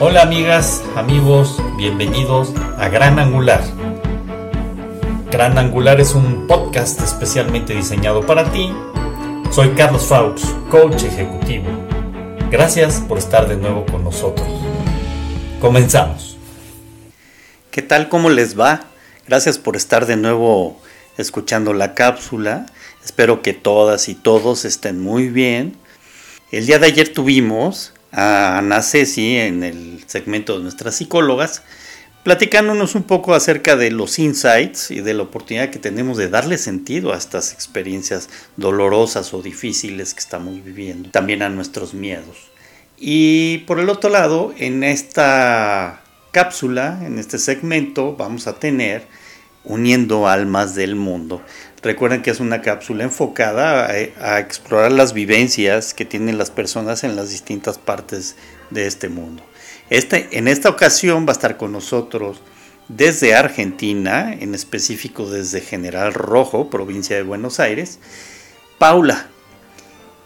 Hola amigas, amigos, bienvenidos a Gran Angular. Gran Angular es un podcast especialmente diseñado para ti. Soy Carlos Faux, coach ejecutivo. Gracias por estar de nuevo con nosotros. Comenzamos. ¿Qué tal? ¿Cómo les va? Gracias por estar de nuevo escuchando la cápsula. Espero que todas y todos estén muy bien. El día de ayer tuvimos a Ana Ceci en el segmento de nuestras psicólogas, platicándonos un poco acerca de los insights y de la oportunidad que tenemos de darle sentido a estas experiencias dolorosas o difíciles que estamos viviendo, también a nuestros miedos. Y por el otro lado, en esta cápsula, en este segmento, vamos a tener uniendo almas del mundo. Recuerden que es una cápsula enfocada a, explorar las vivencias que tienen las personas en las distintas partes de este mundo. Este, en esta ocasión va a estar con nosotros desde Argentina, en específico desde General Rojo, provincia de Buenos Aires, Paula.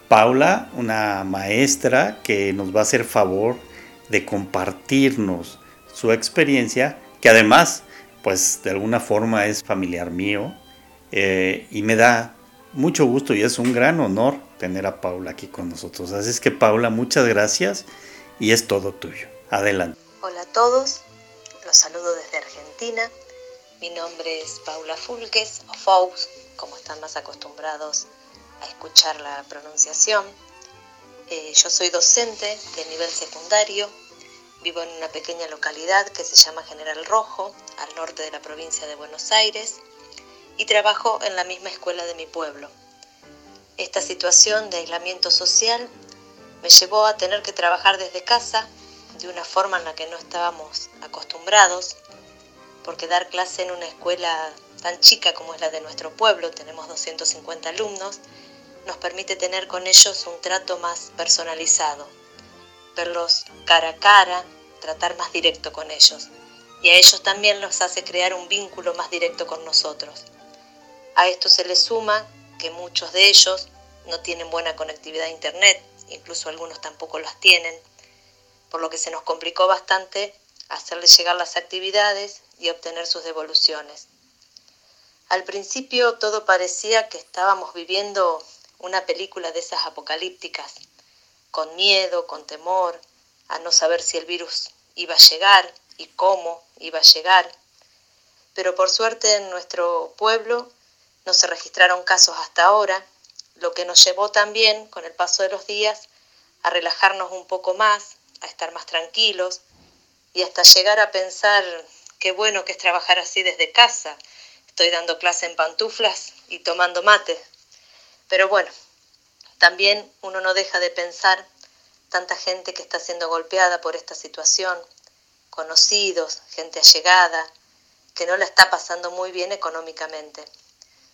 Paula, una maestra que nos va a hacer favor de compartirnos su experiencia, que además, pues de alguna forma es familiar mío, eh, y me da mucho gusto y es un gran honor tener a Paula aquí con nosotros. Así es que Paula, muchas gracias y es todo tuyo. Adelante. Hola a todos, los saludo desde Argentina. Mi nombre es Paula Fulques o Faux, como están más acostumbrados a escuchar la pronunciación. Eh, yo soy docente de nivel secundario, vivo en una pequeña localidad que se llama General Rojo, al norte de la provincia de Buenos Aires y trabajo en la misma escuela de mi pueblo. Esta situación de aislamiento social me llevó a tener que trabajar desde casa de una forma en la que no estábamos acostumbrados, porque dar clase en una escuela tan chica como es la de nuestro pueblo, tenemos 250 alumnos, nos permite tener con ellos un trato más personalizado, verlos cara a cara, tratar más directo con ellos. Y a ellos también los hace crear un vínculo más directo con nosotros. A esto se le suma que muchos de ellos no tienen buena conectividad a Internet, incluso algunos tampoco las tienen, por lo que se nos complicó bastante hacerles llegar las actividades y obtener sus devoluciones. Al principio todo parecía que estábamos viviendo una película de esas apocalípticas, con miedo, con temor, a no saber si el virus iba a llegar y cómo iba a llegar. Pero por suerte en nuestro pueblo no se registraron casos hasta ahora, lo que nos llevó también, con el paso de los días, a relajarnos un poco más, a estar más tranquilos y hasta llegar a pensar qué bueno que es trabajar así desde casa. Estoy dando clase en pantuflas y tomando mate. Pero bueno, también uno no deja de pensar tanta gente que está siendo golpeada por esta situación, conocidos, gente allegada, que no la está pasando muy bien económicamente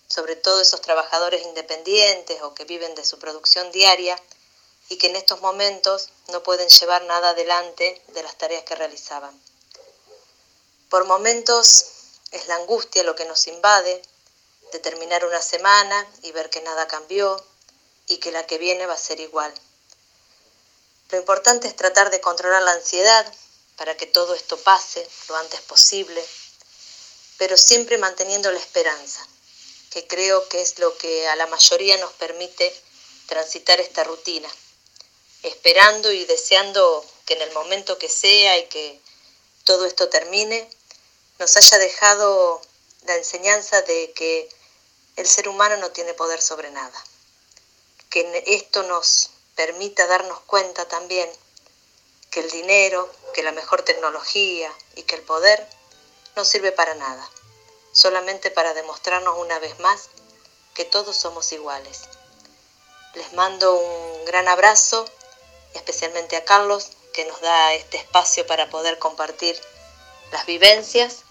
sobre todo esos trabajadores independientes o que viven de su producción diaria y que en estos momentos no pueden llevar nada adelante de las tareas que realizaban. Por momentos es la angustia lo que nos invade, de terminar una semana y ver que nada cambió y que la que viene va a ser igual. Lo importante es tratar de controlar la ansiedad para que todo esto pase lo antes posible, pero siempre manteniendo la esperanza que creo que es lo que a la mayoría nos permite transitar esta rutina, esperando y deseando que en el momento que sea y que todo esto termine, nos haya dejado la enseñanza de que el ser humano no tiene poder sobre nada, que esto nos permita darnos cuenta también que el dinero, que la mejor tecnología y que el poder no sirve para nada solamente para demostrarnos una vez más que todos somos iguales. Les mando un gran abrazo, especialmente a Carlos, que nos da este espacio para poder compartir las vivencias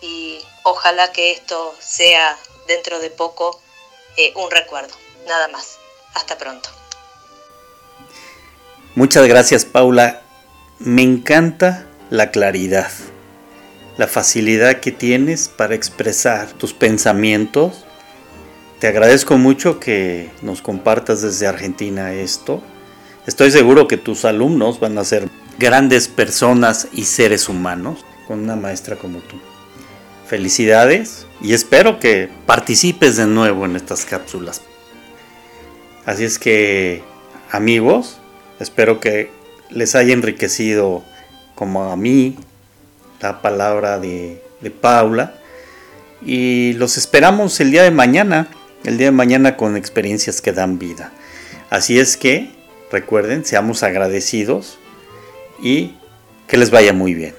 y ojalá que esto sea dentro de poco eh, un recuerdo. Nada más. Hasta pronto. Muchas gracias Paula. Me encanta la claridad la facilidad que tienes para expresar tus pensamientos. Te agradezco mucho que nos compartas desde Argentina esto. Estoy seguro que tus alumnos van a ser grandes personas y seres humanos con una maestra como tú. Felicidades y espero que participes de nuevo en estas cápsulas. Así es que, amigos, espero que les haya enriquecido como a mí la palabra de, de Paula. Y los esperamos el día de mañana, el día de mañana con experiencias que dan vida. Así es que, recuerden, seamos agradecidos y que les vaya muy bien.